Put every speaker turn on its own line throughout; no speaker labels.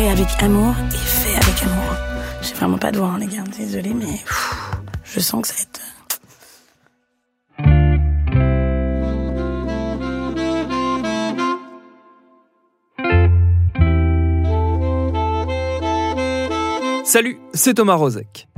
Avec amour et fait avec amour. J'ai vraiment pas de voix, hein, les gars. Désolée, mais je sens que ça va être...
Salut, c'est Thomas Rozek.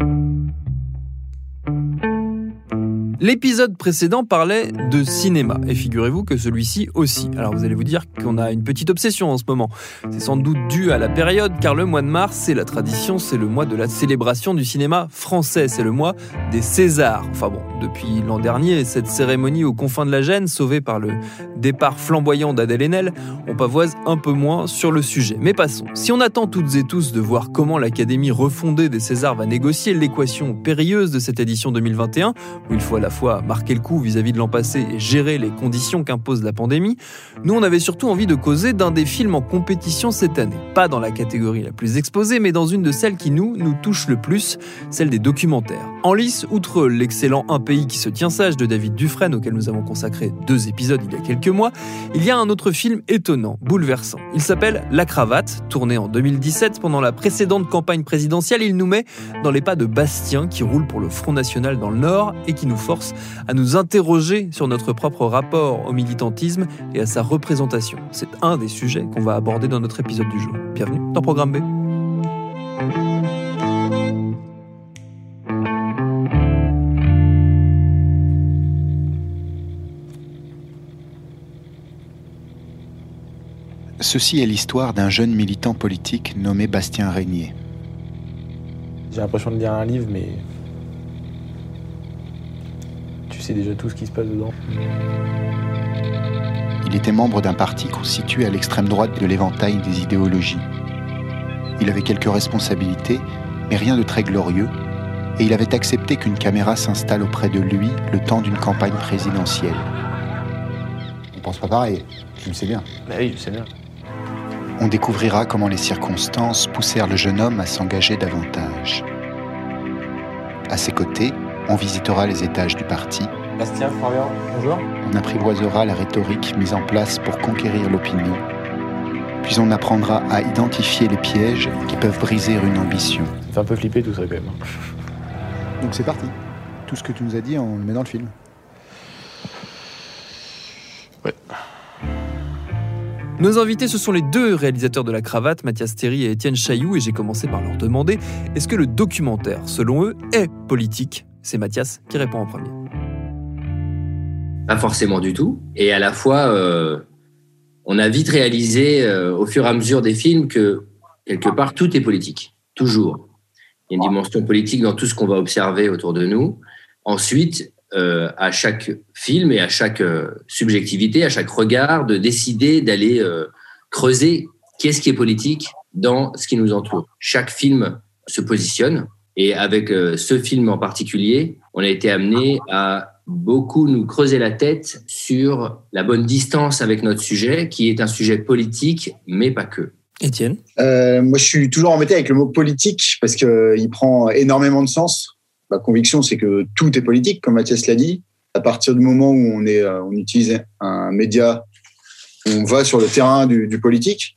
L'épisode précédent parlait de cinéma, et figurez-vous que celui-ci aussi. Alors vous allez vous dire qu'on a une petite obsession en ce moment. C'est sans doute dû à la période, car le mois de mars, c'est la tradition, c'est le mois de la célébration du cinéma français, c'est le mois des Césars. Enfin bon, depuis l'an dernier, cette cérémonie aux confins de la Gêne, sauvée par le départ flamboyant d'Adèle Haenel, on pavoise un peu moins sur le sujet. Mais passons. Si on attend toutes et tous de voir comment l'Académie refondée des Césars va négocier l'équation périlleuse de cette édition 2021, où il faut fois marquer le coup vis-à-vis de l'an passé et gérer les conditions qu'impose la pandémie, nous on avait surtout envie de causer d'un des films en compétition cette année. Pas dans la catégorie la plus exposée, mais dans une de celles qui nous, nous touche le plus, celle des documentaires. En lice, outre l'excellent Un pays qui se tient sage de David Dufresne, auquel nous avons consacré deux épisodes il y a quelques mois, il y a un autre film étonnant, bouleversant. Il s'appelle La Cravate, tourné en 2017 pendant la précédente campagne présidentielle. Il nous met dans les pas de Bastien qui roule pour le Front National dans le Nord et qui nous force à nous interroger sur notre propre rapport au militantisme et à sa représentation. C'est un des sujets qu'on va aborder dans notre épisode du jour. Bienvenue dans Programme B.
Ceci est l'histoire d'un jeune militant politique nommé Bastien Régnier.
J'ai l'impression de lire un livre, mais tu sais déjà tout ce qui se passe dedans.
Il était membre d'un parti constitué à l'extrême droite de l'éventail des idéologies. Il avait quelques responsabilités, mais rien de très glorieux, et il avait accepté qu'une caméra s'installe auprès de lui le temps d'une campagne présidentielle.
On pense pas pareil, tu le sais bien.
Bah oui, je sais bien.
On découvrira comment les circonstances poussèrent le jeune homme à s'engager davantage. À ses côtés, on visitera les étages du parti,
Bastien, Florian, bonjour.
on apprivoisera la rhétorique mise en place pour conquérir l'opinion, puis on apprendra à identifier les pièges qui peuvent briser une ambition.
Ça fait un peu flipper tout ça quand même.
Donc c'est parti. Tout ce que tu nous as dit, on le met dans le film.
Ouais.
Nos invités, ce sont les deux réalisateurs de La Cravate, Mathias Théry et Étienne Chailloux, et j'ai commencé par leur demander est-ce que le documentaire, selon eux, est politique? C'est Mathias qui répond en premier.
Pas forcément du tout. Et à la fois, euh, on a vite réalisé euh, au fur et à mesure des films que quelque part tout est politique, toujours. Il y a une dimension politique dans tout ce qu'on va observer autour de nous. Ensuite, euh, à chaque film et à chaque subjectivité, à chaque regard, de décider d'aller creuser qu'est-ce qui est politique dans ce qui nous entoure. Chaque film se positionne et avec euh, ce film en particulier, on a été amené à beaucoup nous creuser la tête sur la bonne distance avec notre sujet, qui est un sujet politique, mais pas que.
Étienne
Euh, moi, je suis toujours embêté avec le mot politique parce qu'il prend énormément de sens. Ma conviction, c'est que tout est politique, comme Mathias l'a dit. À partir du moment où on, est, euh, on utilise un média, on va sur le terrain du, du politique.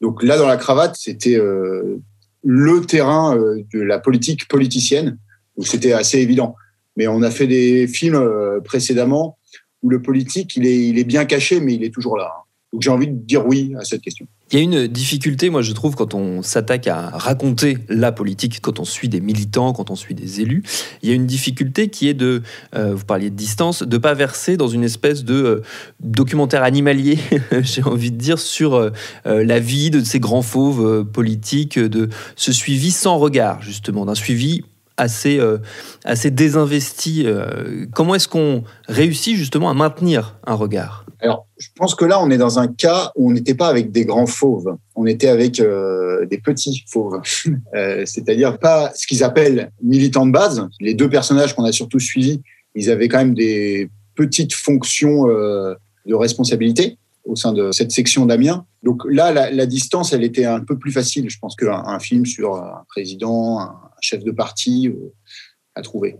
Donc là, dans la cravate, c'était euh, le terrain euh, de la politique politicienne. Donc c'était assez évident. Mais on a fait des films euh, précédemment où le politique, il est, il est bien caché, mais il est toujours là. Donc j'ai envie de dire oui à cette question.
Il y a une difficulté, moi je trouve, quand on s'attaque à raconter la politique, quand on suit des militants, quand on suit des élus, il y a une difficulté qui est de, euh, vous parliez de distance, de pas verser dans une espèce de euh, documentaire animalier, j'ai envie de dire, sur euh, la vie de ces grands fauves politiques, de ce suivi sans regard, justement, d'un suivi assez, euh, assez désinvesti. euh, comment est-ce qu'on réussit justement à maintenir un regard?
Alors, je pense que là, on est dans un cas où on n'était pas avec des grands fauves, on était avec euh, des petits fauves, c'est-à-dire pas ce qu'ils appellent militants de base. Les deux personnages qu'on a surtout suivis, ils avaient quand même des petites fonctions de responsabilité au sein de cette section d'Amiens. Donc là, la, distance, elle était un peu plus facile, je pense, qu'un un film sur un président, un chef de parti euh, à trouver.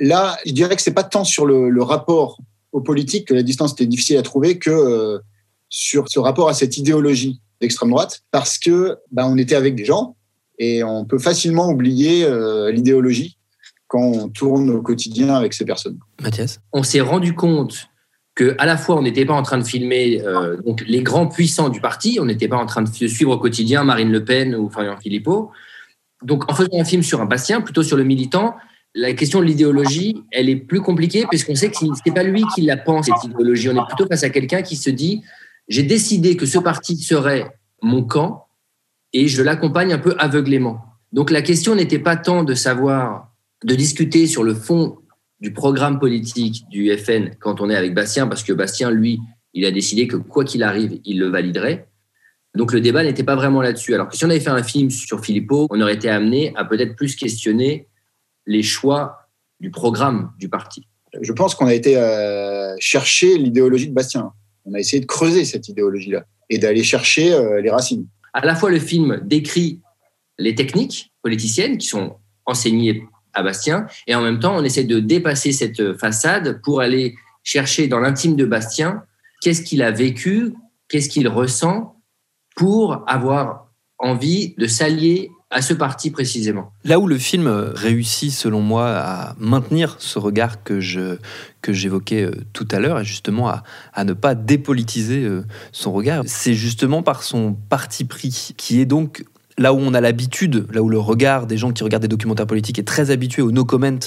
Là, je dirais que c'est pas tant sur le, le rapport aux politiques que la distance était difficile à trouver que euh, sur ce rapport à cette idéologie d'extrême droite, parce que ben, on était avec des gens et on peut facilement oublier euh, l'idéologie quand on tourne au quotidien avec ces personnes.
Mathias?
On s'est rendu compte que à la fois on n'était pas en train de filmer euh, donc les grands puissants du parti, on n'était pas en train de suivre au quotidien Marine Le Pen ou Florian Philippot. Donc en faisant un film sur un Bastien, plutôt sur le militant, la question de l'idéologie, elle est plus compliquée puisqu'on sait que c'est pas lui qui la pense cette idéologie. On est plutôt face à quelqu'un qui se dit j'ai décidé que ce parti serait mon camp et je l'accompagne un peu aveuglément. Donc la question n'était pas tant de savoir, de discuter sur le fond du programme politique du FN quand on est avec Bastien, parce que Bastien, lui, il a décidé que quoi qu'il arrive, il le validerait. Donc le débat n'était pas vraiment là-dessus. Alors que si on avait fait un film sur Philippot, on aurait été amené à peut-être plus questionner les choix du programme du parti.
Je pense qu'on a été euh, chercher l'idéologie de Bastien. On a essayé de creuser cette idéologie-là et d'aller chercher euh, les racines.
À la fois, le film décrit les techniques politiciennes qui sont enseignées à Bastien, et en même temps, on essaie de dépasser cette façade pour aller chercher dans l'intime de Bastien qu'est-ce qu'il a vécu, qu'est-ce qu'il ressent pour avoir envie de s'allier à ce parti précisément.
Là où le film réussit, selon moi, à maintenir ce regard que je que j'évoquais euh, tout à l'heure, et justement à, à ne pas dépolitiser euh, son regard, c'est justement par son parti pris, qui est donc là où on a l'habitude, là où le regard des gens qui regardent des documentaires politiques est très habitué au no comment,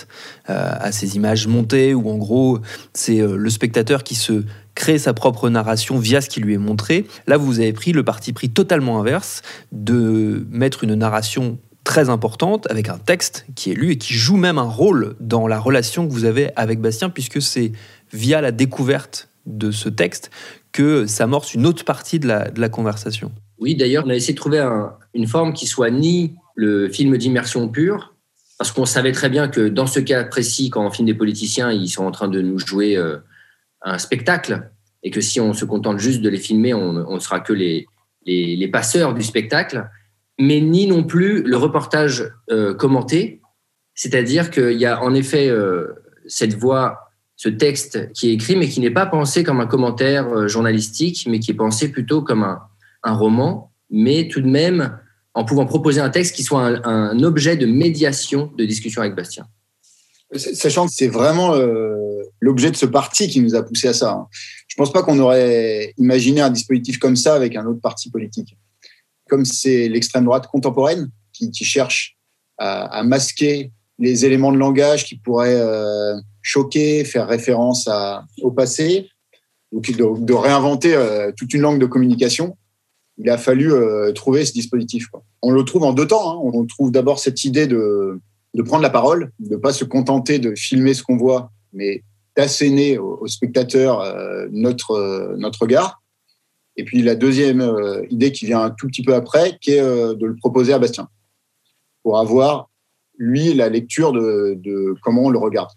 euh, à ces images montées, où en gros c'est le spectateur qui se crée sa propre narration via ce qui lui est montré. Là, vous avez pris le parti pris totalement inverse de mettre une narration très importante avec un texte qui est lu et qui joue même un rôle dans la relation que vous avez avec Bastien, puisque c'est via la découverte de ce texte que s'amorce une autre partie de la, de la conversation.
Oui, d'ailleurs, on a essayé de trouver un- une forme qui soit ni le film d'immersion pure, parce qu'on savait très bien que dans ce cas précis, quand on filme des politiciens, ils sont en train de nous jouer euh, un spectacle, et que si on se contente juste de les filmer, on ne sera que les, les, passeurs du spectacle, mais ni non plus le reportage euh, commenté, c'est-à-dire qu'il y a en effet euh, cette voix, ce texte qui est écrit, mais qui n'est pas pensé comme un commentaire euh, journalistique, mais qui est pensé plutôt comme un, un roman, mais tout de même en pouvant proposer un texte qui soit un, objet de médiation de discussion avec Bastien.
Sachant que c'est vraiment l'objet de ce parti qui nous a poussé à ça. hein. Je pense pas qu'on aurait imaginé un dispositif comme ça avec un autre parti politique. Comme c'est l'extrême droite contemporaine qui, cherche à, masquer les éléments de langage qui pourraient euh, choquer, faire référence à, au passé, donc de, réinventer euh, toute une langue de communication. Il a fallu euh, trouver ce dispositif. On le trouve en deux temps. hein. On trouve d'abord cette idée de, de prendre la parole, de ne pas se contenter de filmer ce qu'on voit, mais d'asséner aux, aux spectateurs euh, notre, euh, notre regard. Et puis la deuxième euh, idée qui vient un tout petit peu après, qui est euh, de le proposer à Bastien, pour avoir, lui, la lecture de, comment on le regarde.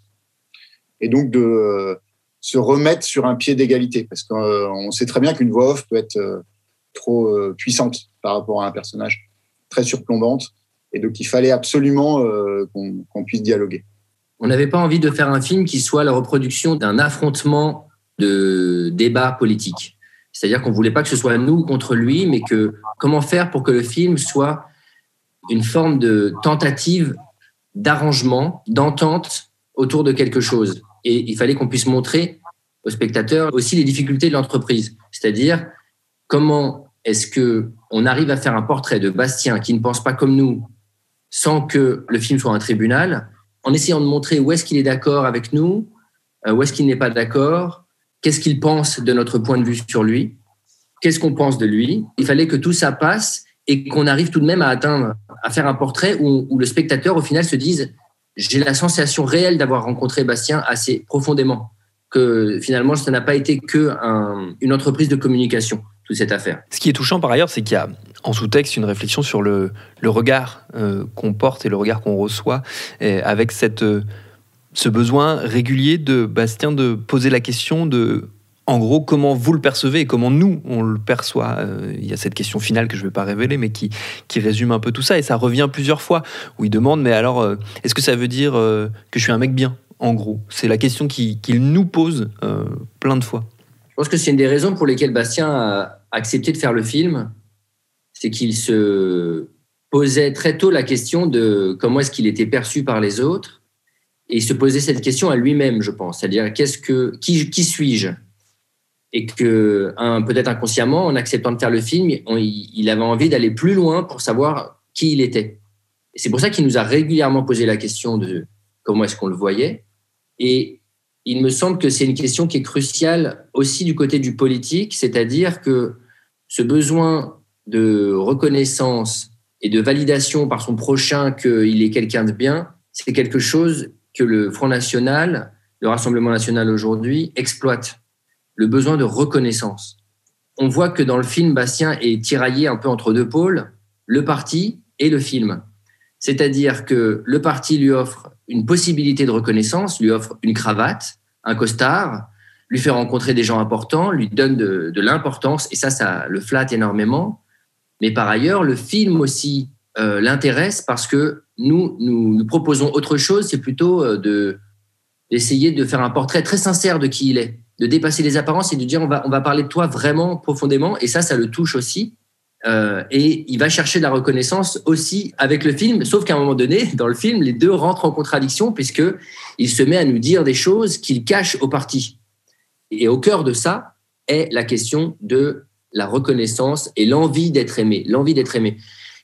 Et donc de se remettre sur un pied d'égalité, parce qu'on sait très bien qu'une voix off peut être trop puissante par rapport à un personnage, très surplombante, et donc il fallait absolument qu'on puisse dialoguer.
On n'avait pas envie de faire un film qui soit la reproduction d'un affrontement de débats politiques. C'est-à-dire qu'on voulait pas que ce soit nous contre lui, mais que comment faire pour que le film soit une forme de tentative d'arrangement, d'entente autour de quelque chose. Et il fallait qu'on puisse montrer aux spectateurs aussi les difficultés de l'entreprise. C'est-à-dire comment est-ce que on arrive à faire un portrait de Bastien qui ne pense pas comme nous, sans que le film soit un tribunal, en essayant de montrer où est-ce qu'il est d'accord avec nous, euh, où est-ce qu'il n'est pas d'accord, qu'est-ce qu'il pense de notre point de vue sur lui, qu'est-ce qu'on pense de lui. Il fallait que tout ça passe et qu'on arrive tout de même à atteindre, à faire un portrait où, le spectateur, au final, se dise j'ai la sensation réelle d'avoir rencontré Bastien assez profondément, que finalement, ça n'a pas été que une entreprise de communication, cette affaire.
Ce qui est touchant par ailleurs, c'est qu'il y a en sous-texte une réflexion sur le, regard euh, qu'on porte et le regard qu'on reçoit, avec cette, euh, ce besoin régulier de Bastien de poser la question de en gros, comment vous le percevez et comment nous, on le perçoit. Euh, il y a cette question finale que je ne vais pas révéler, mais qui, qui résume un peu tout ça. Et ça revient plusieurs fois, où il demande, mais alors, euh, est-ce que ça veut dire euh, que je suis un mec bien, en gros? C'est la question qu'il nous pose plein de fois.
Pense que c'est une des raisons pour lesquelles Bastien a accepté de faire le film. C'est qu'il se posait très tôt la question de comment est-ce qu'il était perçu par les autres. Et il se posait cette question à lui-même, je pense. C'est-à-dire, qu'est-ce que, qui, qui suis-je? Et que peut-être inconsciemment, en acceptant de faire le film, il avait envie d'aller plus loin pour savoir qui il était. C'est pour ça qu'il nous a régulièrement posé la question de comment est-ce qu'on le voyait. Et il me semble que c'est une question qui est cruciale aussi du côté du politique, c'est-à-dire que ce besoin de reconnaissance et de validation par son prochain qu'il est quelqu'un de bien, c'est quelque chose que le Front National, le Rassemblement National aujourd'hui, exploite le besoin de reconnaissance. On voit que dans le film, Bastien est tiraillé un peu entre deux pôles, le parti et le film. C'est-à-dire que le parti lui offre une possibilité de reconnaissance, lui offre une cravate, un costard, lui fait rencontrer des gens importants, lui donne de, l'importance, et ça, ça le flatte énormément. Mais par ailleurs, le film aussi euh, l'intéresse parce que nous, nous, proposons autre chose, c'est plutôt euh, de, d'essayer de faire un portrait très sincère de qui il est de dépasser les apparences et de dire on va, on va parler de toi vraiment profondément. Et ça, ça le touche aussi. Euh, et il va chercher de la reconnaissance aussi avec le film, sauf qu'à un moment donné, dans le film, les deux rentrent en contradiction puisque il se met à nous dire des choses qu'il cache au parti. Et au cœur de ça est la question de la reconnaissance et l'envie d'être aimé, l'envie d'être aimé.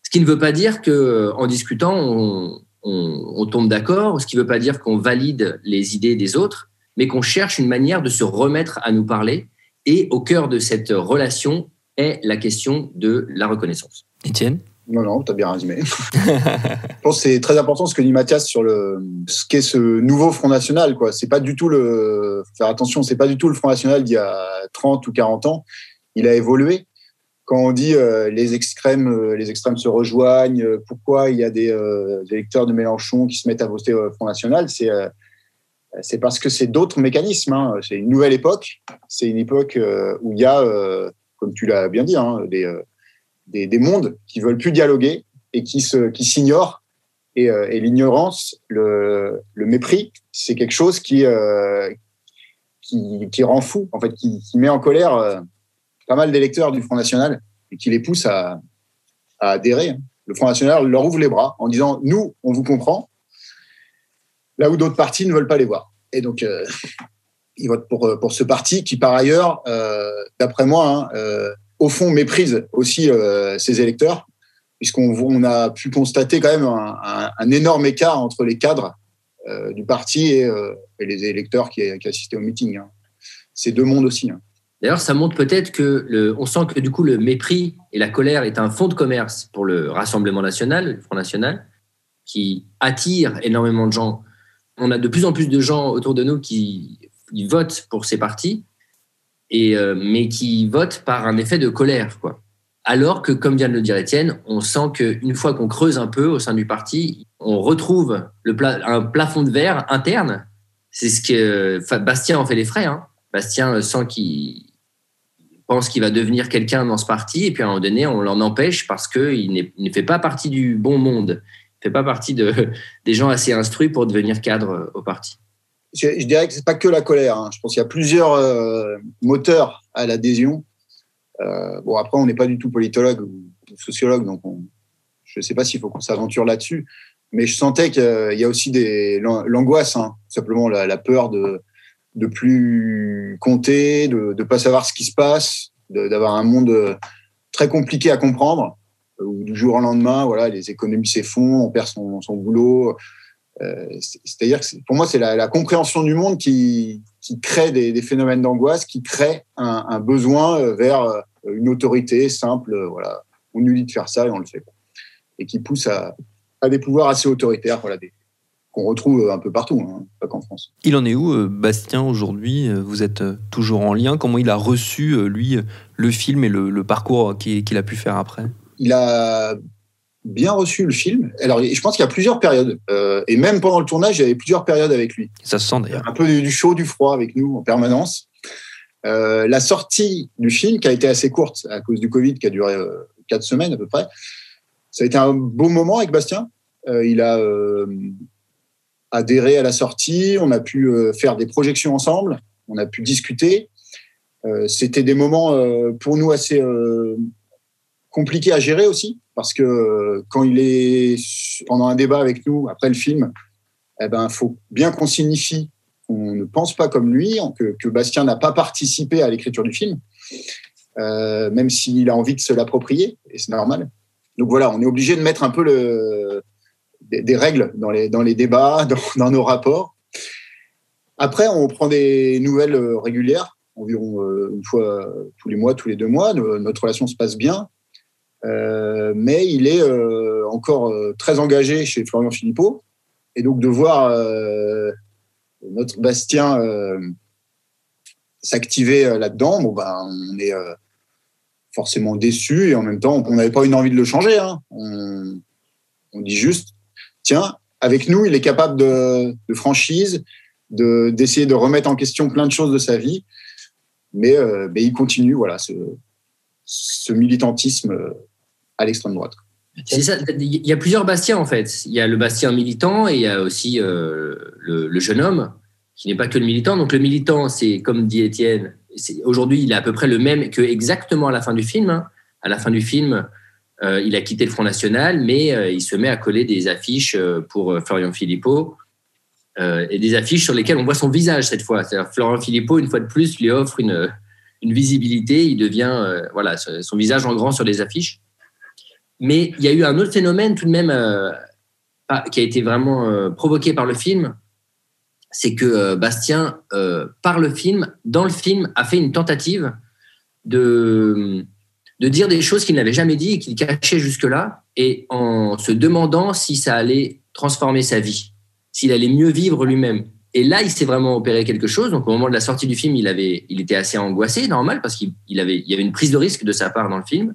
Ce qui ne veut pas dire que en discutant on tombe d'accord, ce qui ne veut pas dire qu'on valide les idées des autres, mais qu'on cherche une manière de se remettre à nous parler. Et au cœur de cette relation est la question de la reconnaissance.
Étienne
non, non, tu as bien résumé. je pense que c'est très important ce que dit Mathias sur le, ce qu'est ce nouveau Front National. Quoi. C'est pas du tout le, faut faire attention, c'est pas du tout le Front National d'il y a 30 ou 40 ans. Il a évolué. Quand on dit euh, les extrêmes, euh, les extrêmes se rejoignent, euh, pourquoi il y a des, électeurs de Mélenchon qui se mettent à voter au Front National, c'est c'est parce que c'est d'autres mécanismes. Hein. C'est une nouvelle époque. C'est une époque euh, où il y a, euh, comme tu l'as bien dit, hein, euh, des, des, mondes qui veulent plus dialoguer et qui se, qui s'ignorent. Et, l'ignorance, le, le, mépris, c'est quelque chose qui, qui, qui, rend fou, en fait, qui, met en colère pas mal d'électeurs du Front National et qui les pousse à, à adhérer. Hein. Le Front National leur ouvre les bras en disant nous, on vous comprend, là où d'autres partis ne veulent pas les voir. Et donc, euh, ils votent pour, euh, pour ce parti qui, par ailleurs, euh, d'après moi, hein, au fond, méprise aussi ses électeurs, puisqu'on on a pu constater quand même un, énorme écart entre les cadres du parti et, les électeurs qui, qui, assistaient au meeting. Hein. C'est deux mondes aussi. Hein.
D'ailleurs, ça montre peut-être que le, on sent que du coup le mépris et la colère est un fonds de commerce pour le Rassemblement national, le Front national, qui attire énormément de gens on a de plus en plus de gens autour de nous qui, votent pour ces partis, euh, mais qui votent par un effet de colère. Quoi. Alors que, comme vient de le dire Étienne, on sent qu'une fois qu'on creuse un peu au sein du parti, on retrouve le un plafond de verre interne. C'est ce que Bastien en fait les frais. Hein. Bastien sent qu'il pense qu'il va devenir quelqu'un dans ce parti, et puis à un moment donné, on l'en empêche parce qu'il ne fait pas partie du bon monde fait pas partie de, des gens assez instruits pour devenir cadre euh, au parti.
Je, dirais que c'est pas que la colère. Hein. Je pense qu'il y a plusieurs euh, moteurs à l'adhésion. Euh, bon, après, on n'est pas du tout politologue ou sociologue, donc je ne sais pas s'il faut qu'on s'aventure là-dessus. Mais je sentais qu'il y a aussi des l'angoisse, hein. simplement la, peur de de plus compter, de ne pas savoir ce qui se passe, d'avoir un monde très compliqué à comprendre ou du jour au lendemain, voilà, les économies s'effondrent, on perd son, son boulot. Euh, C'est-à-dire que pour moi, c'est la, la, compréhension du monde qui, qui crée des, des phénomènes d'angoisse, qui crée un, un, besoin euh, vers euh, une autorité simple. Voilà, on nous dit de faire ça et on le fait. Et qui pousse à, à des pouvoirs assez autoritaires, voilà, des qu'on retrouve un peu partout, hein, pas qu'en France.
Il en est où, Bastien, aujourd'hui Vous êtes toujours en lien? Comment il a reçu, lui, le film et le, le parcours qu'il qu'il a pu faire après?
Il a bien reçu le film. Alors, je pense qu'il y a plusieurs périodes. Euh, et même pendant le tournage, il y avait plusieurs périodes avec lui.
Ça se sent d'ailleurs.
Un peu du, chaud, du froid avec nous en permanence. Euh, la sortie du film, qui a été assez courte à cause du Covid, qui a duré euh, quatre semaines à peu près, ça a été un beau moment avec Bastien. Euh, il a adhéré à la sortie, on a pu faire des projections ensemble, on a pu discuter. C'était des moments pour nous assez compliqués à gérer aussi, parce que euh, quand il est pendant un débat avec nous après le film, eh ben, faut bien qu'on signifie qu'on ne pense pas comme lui, que, Bastien n'a pas participé à l'écriture du film, euh, même s'il a envie de se l'approprier, et c'est normal. Donc voilà, on est obligé de mettre un peu des, règles dans les, dans les débats, dans, nos rapports. Après, on prend des nouvelles euh, régulières, environ une fois tous les mois, tous les deux mois. No- Notre relation se passe bien. Euh, mais il est euh, encore euh, très engagé chez Florian Philippot. Et donc de voir notre Bastien s'activer là-dedans, bon, ben, on est forcément déçu et en même temps, on n'avait pas une envie de le changer. hein. On, dit juste, tiens, avec nous, il est capable de, de franchise, de- d'essayer de, remettre en question plein de choses de sa vie, mais, mais il continue voilà, ce, ce militantisme euh, à l'extrême droite.
Il y a plusieurs Bastiens en fait. Il y a le Bastien militant et il y a aussi euh, le, jeune homme qui n'est pas que le militant. Donc le militant, c'est comme dit Étienne. Aujourd'hui, il est à peu près le même que exactement à la fin du film. hein. À la fin du film, euh, il a quitté le Front National, mais il se met à coller des affiches pour Florian Philippot et des affiches sur lesquelles on voit son visage cette fois. Florian Philippot, une fois de plus, lui offre une, une visibilité. Il devient euh, voilà son visage en grand sur les affiches. Mais il y a eu un autre phénomène tout de même euh, qui a été vraiment euh, provoqué par le film, c'est que Bastien, par le film, dans le film, a fait une tentative de, de dire des choses qu'il n'avait jamais dit et qu'il cachait jusque-là, et en se demandant si ça allait transformer sa vie, s'il allait mieux vivre lui-même. Et là, il s'est vraiment opéré quelque chose. Donc, au moment de la sortie du film, il, avait, il était assez angoissé, normal, parce qu'il il avait, il y avait une prise de risque de sa part dans le film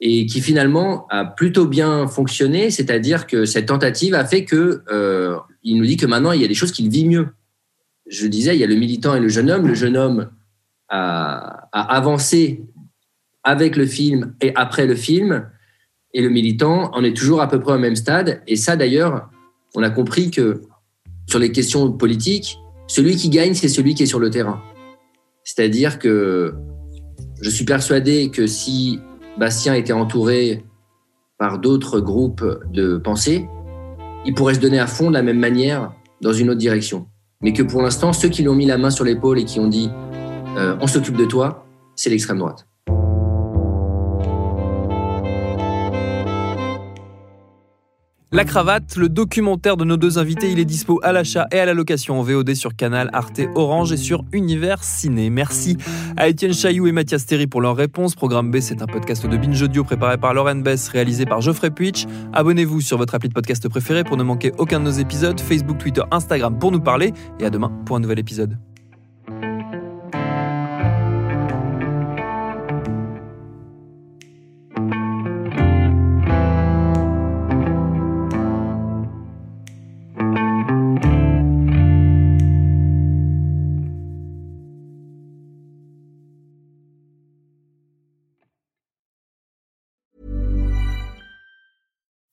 et qui finalement a plutôt bien fonctionné, c'est-à-dire que cette tentative a fait que euh, il nous dit que maintenant il y a des choses qu'il vit mieux. Je disais, il y a le militant et le jeune homme. Le jeune homme a avancé avec le film et après le film, et le militant en est toujours à peu près au même stade. Et ça, d'ailleurs, on a compris que sur les questions politiques, celui qui gagne, c'est celui qui est sur le terrain. C'est-à-dire que je suis persuadé que si Bastien était entouré par d'autres groupes de pensée, il pourrait se donner à fond de la même manière dans une autre direction. Mais que pour l'instant, ceux qui lui ont mis la main sur l'épaule et qui ont dit euh, on s'occupe de toi, c'est l'extrême droite.
La cravate, le documentaire de nos deux invités, il est dispo à l'achat et à la location en VOD sur Canal, Arte, Orange et sur Univers Ciné. Merci à Étienne Chailloux et Mathias Terry pour leurs réponses. Programme B, c'est un podcast de Binge Audio préparé par Lauren Bess, réalisé par Geoffrey Puitch. Abonnez-vous sur votre appli de podcast préféré pour ne manquer aucun de nos épisodes. Facebook, Twitter, Instagram pour nous parler. Et à demain pour un nouvel épisode.